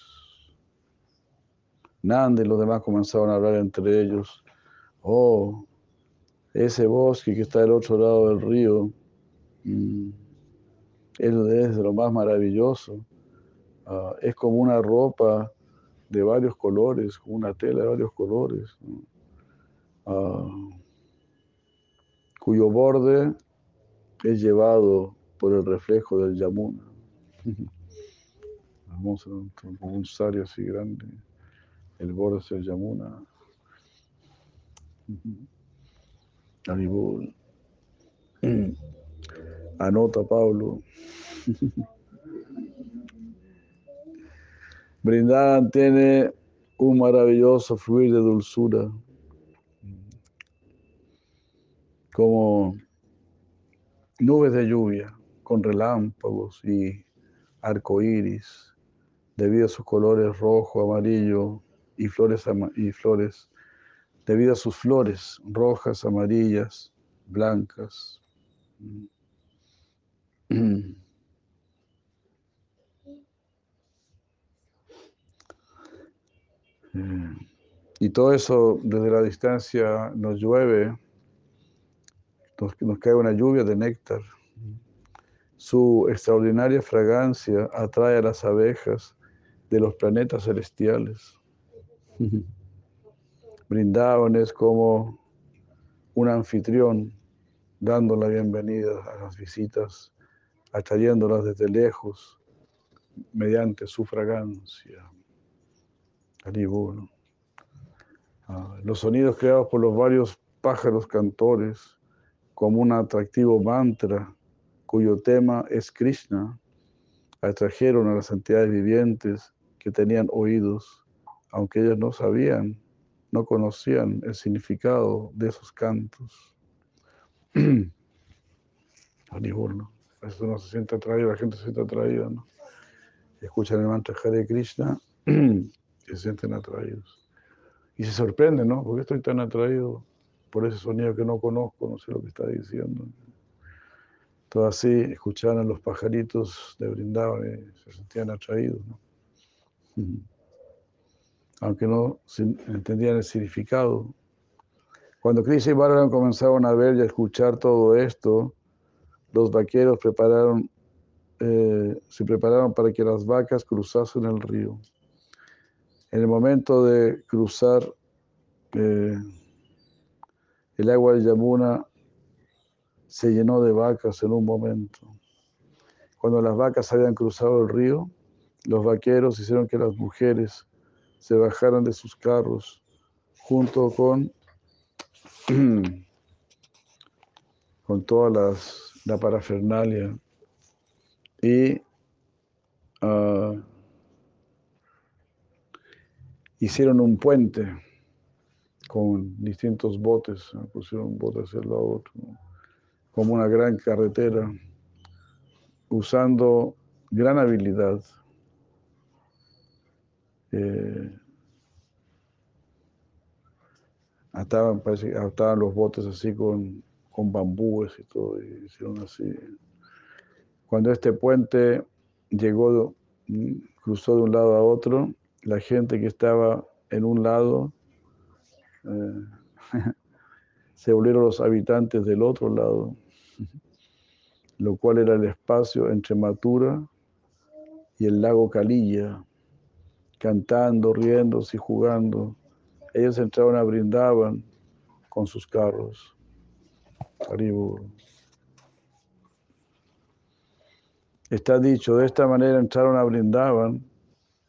[SPEAKER 1] Nanda y los demás comenzaron a hablar entre ellos. Oh, ese bosque que está al otro lado del río mm, es lo más maravilloso. Ah, es como una ropa de varios colores, como una tela de varios colores. Ah, cuyo borde es llevado por el reflejo del Yamuna. Hermoso, como un sario así grande. El borde es el Yamuna. Haribol. Anota, Pablo. Brindaban tiene un maravilloso fluir de dulzura, como nubes de lluvia, con relámpagos y arcoíris, debido a sus colores rojo, amarillo y flores, y flores, debido a sus flores rojas, amarillas, blancas. Y todo eso desde la distancia nos llueve, nos, nos cae una lluvia de néctar. Su extraordinaria fragancia atrae a las abejas de los planetas celestiales. Brindaban es como un anfitrión dando la bienvenida a las visitas, atrayéndolas desde lejos mediante su fragancia. Ah, los sonidos creados por los varios pájaros cantores, como un atractivo mantra cuyo tema es Krishna, atrajeron a las entidades vivientes que tenían oídos, aunque ellos no sabían, no conocían el significado de esos cantos. Haribol, ¿no? Eso no se siente atraído, la gente se siente atraída, ¿no? Escuchan el mantra Hare Krishna se sienten atraídos. Y se sorprenden, ¿no? ¿Por qué estoy tan atraído por ese sonido que no conozco? No sé lo que está diciendo. Todo así, escuchaban a los pajaritos de Brindavan y se sentían atraídos, ¿no? Aunque no entendían el significado. Cuando Krishna y Balaram comenzaron a ver y a escuchar todo esto, los vaqueros prepararon, eh, se prepararon para que las vacas cruzasen el río. En el momento de cruzar eh, el agua del Yamuna se llenó de vacas en un momento. Cuando las vacas habían cruzado el río, los vaqueros hicieron que las mujeres se bajaran de sus carros junto con, con toda las, la parafernalia y ah, hicieron un puente con distintos botes, pusieron un bote hacia el lado otro, como una gran carretera, usando gran habilidad. Eh, ataban, parece los botes así con, con bambúes y todo, y hicieron así. Cuando este puente llegó, mm, cruzó de un lado a otro, la gente que estaba en un lado eh, se volvieron los habitantes del otro lado, lo cual era el espacio entre Matura y el lago Calilla, cantando, riéndose y jugando. Ellos entraban a brindaban con sus carros. Está dicho, de esta manera entraron a brindaban,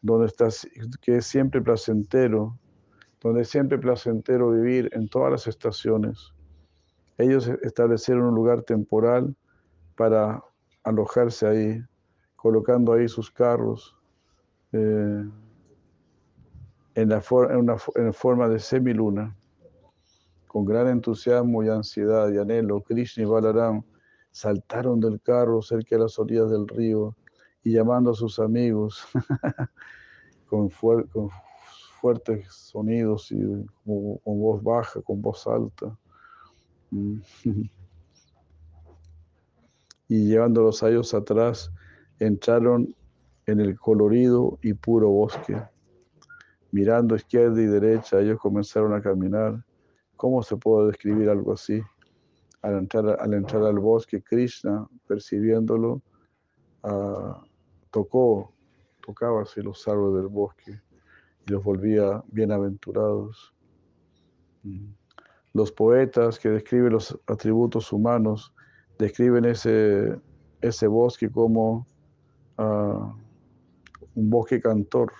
[SPEAKER 1] donde está, que es siempre placentero, donde es siempre placentero vivir en todas las estaciones. Ellos establecieron un lugar temporal para alojarse ahí, colocando ahí sus carros eh, en, la for- en una en forma de semiluna. Con gran entusiasmo y ansiedad y anhelo, Krishna y Balaram saltaron del carro cerca de las orillas del río y llamando a sus amigos con, fuer- con fuertes sonidos y con voz baja, con voz alta. Y llevándolos a ellos atrás, entraron en el colorido y puro bosque. Mirando izquierda y derecha, ellos comenzaron a caminar. ¿Cómo se puede describir algo así? Al entrar, al entrar al bosque, Krishna, percibiéndolo, ah, tocó, tocaba los árboles del bosque y los volvía bienaventurados. Mm. Los poetas que describen los atributos humanos describen ese, ese bosque como ah, un bosque cantor,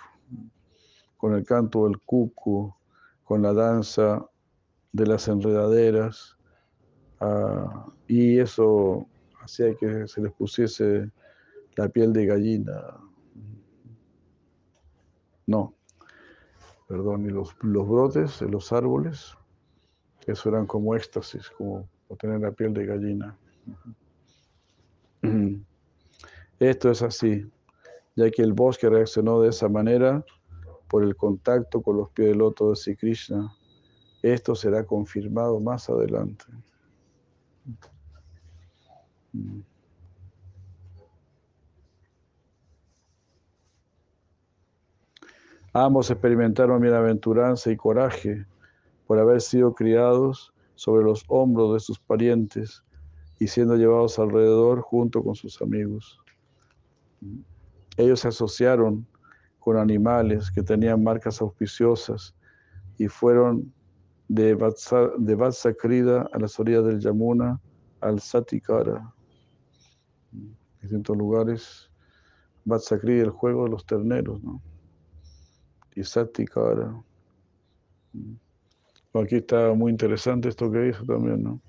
[SPEAKER 1] con el canto del cucu, con la danza de las enredaderas, ah, y eso hacía que se les pusiese la piel de gallina. No, perdón, y los, los brotes de los árboles, eso eran como éxtasis, como tener la piel de gallina. Esto es así. ya que el bosque reaccionó de esa manera por el contacto con los pies del loto de Sri Krishna. Esto será confirmado más adelante. Mm. Ambos experimentaron bienaventuranza y coraje por haber sido criados sobre los hombros de sus parientes y siendo llevados alrededor junto con sus amigos. Ellos se asociaron con animales que tenían marcas auspiciosas y fueron de, Vatsa, de a las orillas del Yamuna al Satikara. En distintos lugares, Vatsakrida, el juego de los terneros, ¿no? Y Satikara. Aquí está muy interesante esto que hizo también, ¿no?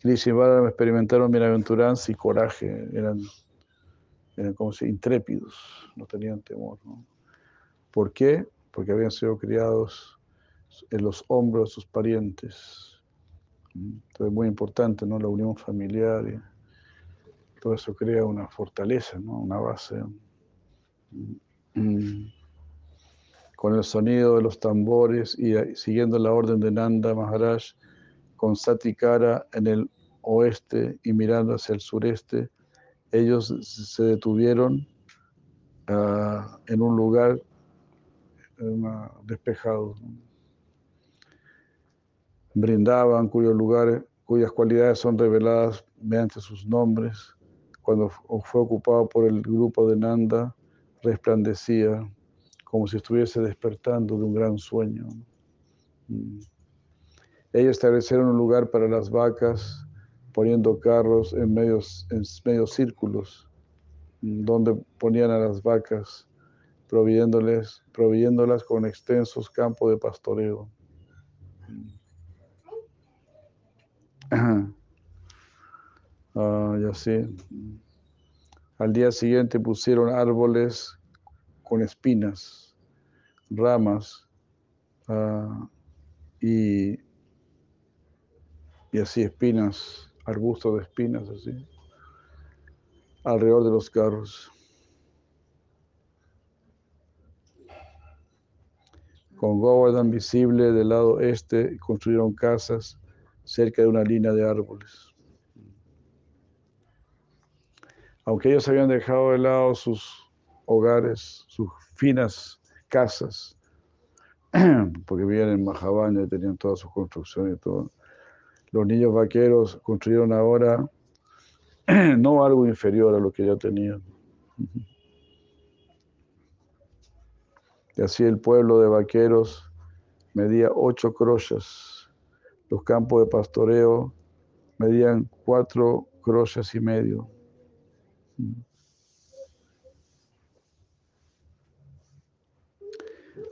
[SPEAKER 1] Krishna y Balaram experimentaron bienaventuranza y coraje, eran, eran como si intrépidos, no tenían temor. ¿Por qué? Porque habían sido criados en los hombros de sus parientes. Entonces es muy importante, ¿no? La unión familiar y todo eso crea una fortaleza, ¿no? Una base. Con el sonido de los tambores y siguiendo la orden de Nanda Maharaj, con Satikara en el oeste y mirando hacia el sureste, ellos se detuvieron uh, en un lugar despejado. Brindaban cuyos lugares, cuyas cualidades son reveladas mediante sus nombres. Cuando fue ocupado por el grupo de Nanda, resplandecía como si estuviese despertando de un gran sueño. Mm. Ellos establecieron un lugar para las vacas, poniendo carros en medios, en medios círculos, donde ponían a las vacas, proveyéndoles, proveyéndolas con extensos campos de pastoreo. Ah, y así. Al día siguiente pusieron árboles con espinas, ramas uh, y, y así espinas, arbustos de espinas así, alrededor de los carros. Con Govardhan visible del lado este, construyeron casas cerca de una línea de árboles. Aunque ellos habían dejado de lado sus hogares, sus finas casas, porque vivían en Mahabanya y tenían todas sus construcciones y todo. Los niños vaqueros construyeron ahora no algo inferior a lo que ya tenían. Y así el pueblo de vaqueros medía ocho crochas. Los campos de pastoreo medían cuatro crochas y medio.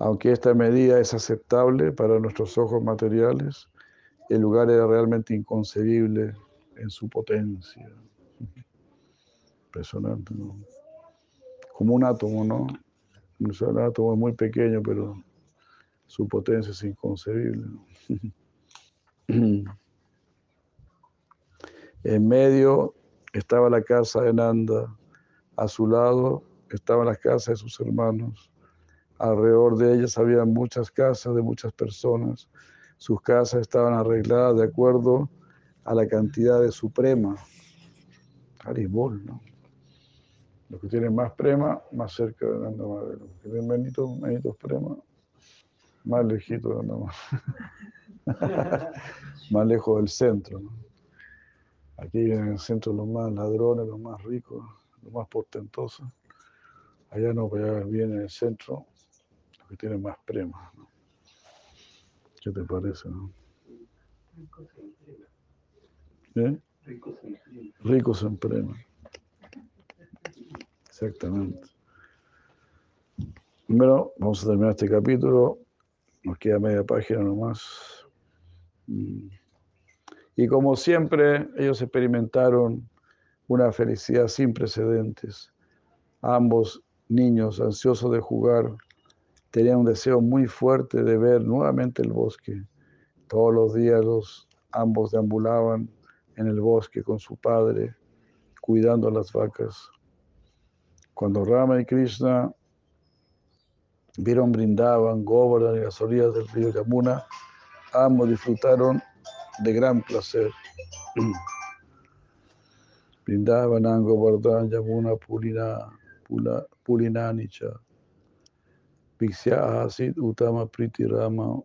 [SPEAKER 1] Aunque esta medida es aceptable para nuestros ojos materiales, el lugar era realmente inconcebible en su potencia. Impresionante, ¿no? Como un átomo, ¿no? Un átomo es muy pequeño, pero su potencia es inconcebible. en medio estaba la casa de Nanda, a su lado estaban las casas de sus hermanos. Alrededor de ellas había muchas casas de muchas personas. Sus casas estaban arregladas de acuerdo a la cantidad de su prema. Haribol, ¿no? Los que tienen más prema, más cerca de Nanda Madre. Los que tienen menitos, menitos prema, más lejito de Nanda más lejos del centro. ¿no? Aquí en el centro los más ladrones, los más ricos, los más portentosos. Allá no, allá viene el centro que tienen más prema. ¿no? ¿Qué te parece? No? ¿Eh? Ricos en prema. Exactamente. Bueno, vamos a terminar este capítulo. Nos queda media página nomás. Y como siempre, ellos experimentaron una felicidad sin precedentes. Ambos niños ansiosos de jugar tenía un deseo muy fuerte de ver nuevamente el bosque. Todos los días los ambos deambulaban en el bosque con su padre, cuidando a las vacas. Cuando Rama y Krishna vieron brindaban Govardhan y las orillas del río Yamuna, ambos disfrutaron de gran placer. Brindavan, Govardhan, Yamuna, Pulina, Pula, Pulinanicha, Asit, Utama Priti Rama.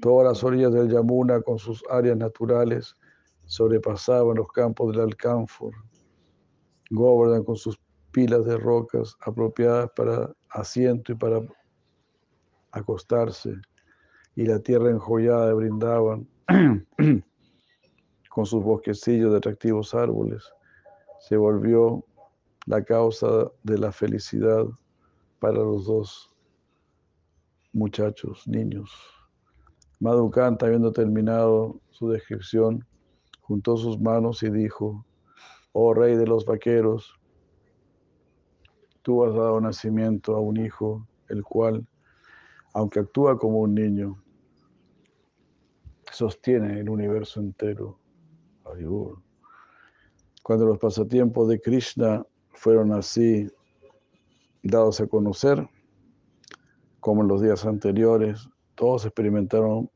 [SPEAKER 1] Todas las orillas del Yamuna con sus áreas naturales sobrepasaban los campos del Alcánfor. Govardhan con sus pilas de rocas apropiadas para asiento y para acostarse, y la tierra enjollada Brindaban con sus bosquecillos de atractivos árboles, se volvió la causa de la felicidad para los dos muchachos, niños. Madhukanta, habiendo terminado su descripción, juntó sus manos y dijo, oh rey de los vaqueros, tú has dado nacimiento a un hijo, el cual, aunque actúa como un niño, sostiene el universo entero. Haribol. Cuando los pasatiempos de Krishna fueron así dados a conocer, como en los días anteriores, todos experimentaron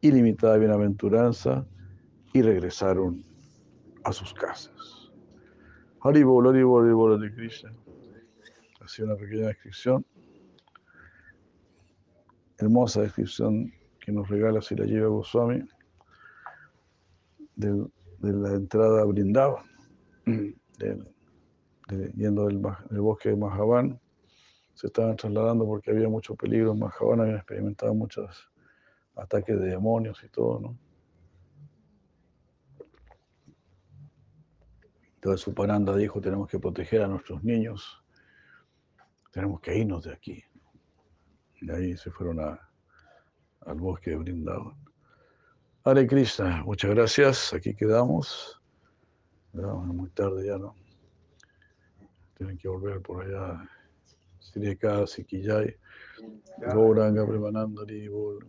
[SPEAKER 1] ilimitada bienaventuranza y regresaron a sus casas. Haribol, Haribol, Haribol de Krishna. Así una pequeña descripción. Hermosa descripción que nos regala si la lleva Goswami de, la entrada a Brindava, yendo del, del, bosque de Mahavan. Se estaban trasladando porque había mucho peligro en Mahavan, habían experimentado muchos ataques de demonios y todo, ¿no? Entonces Suparanda dijo, tenemos que proteger a nuestros niños, tenemos que irnos de aquí. Y ahí se fueron al bosque de Brindavan. Hare Krishna, muchas gracias, aquí quedamos. Quedamos muy tarde ya, ¿no? Tienen que volver por allá. Sirika, Sikijay, Gauranga, Premanandari, Bol,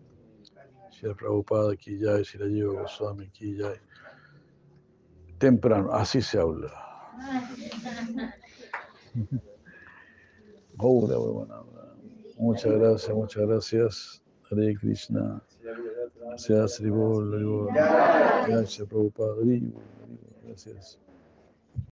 [SPEAKER 1] Shira Prabhupada, Kijay, Shirajiva Goswami, Kijay. Temprano, así se habla. Gaura, Premananda. Muchas gracias, muchas gracias. Hare Krishna. Gracias, Ribol, Ribol. Gracias, Prabhupada. Gracias.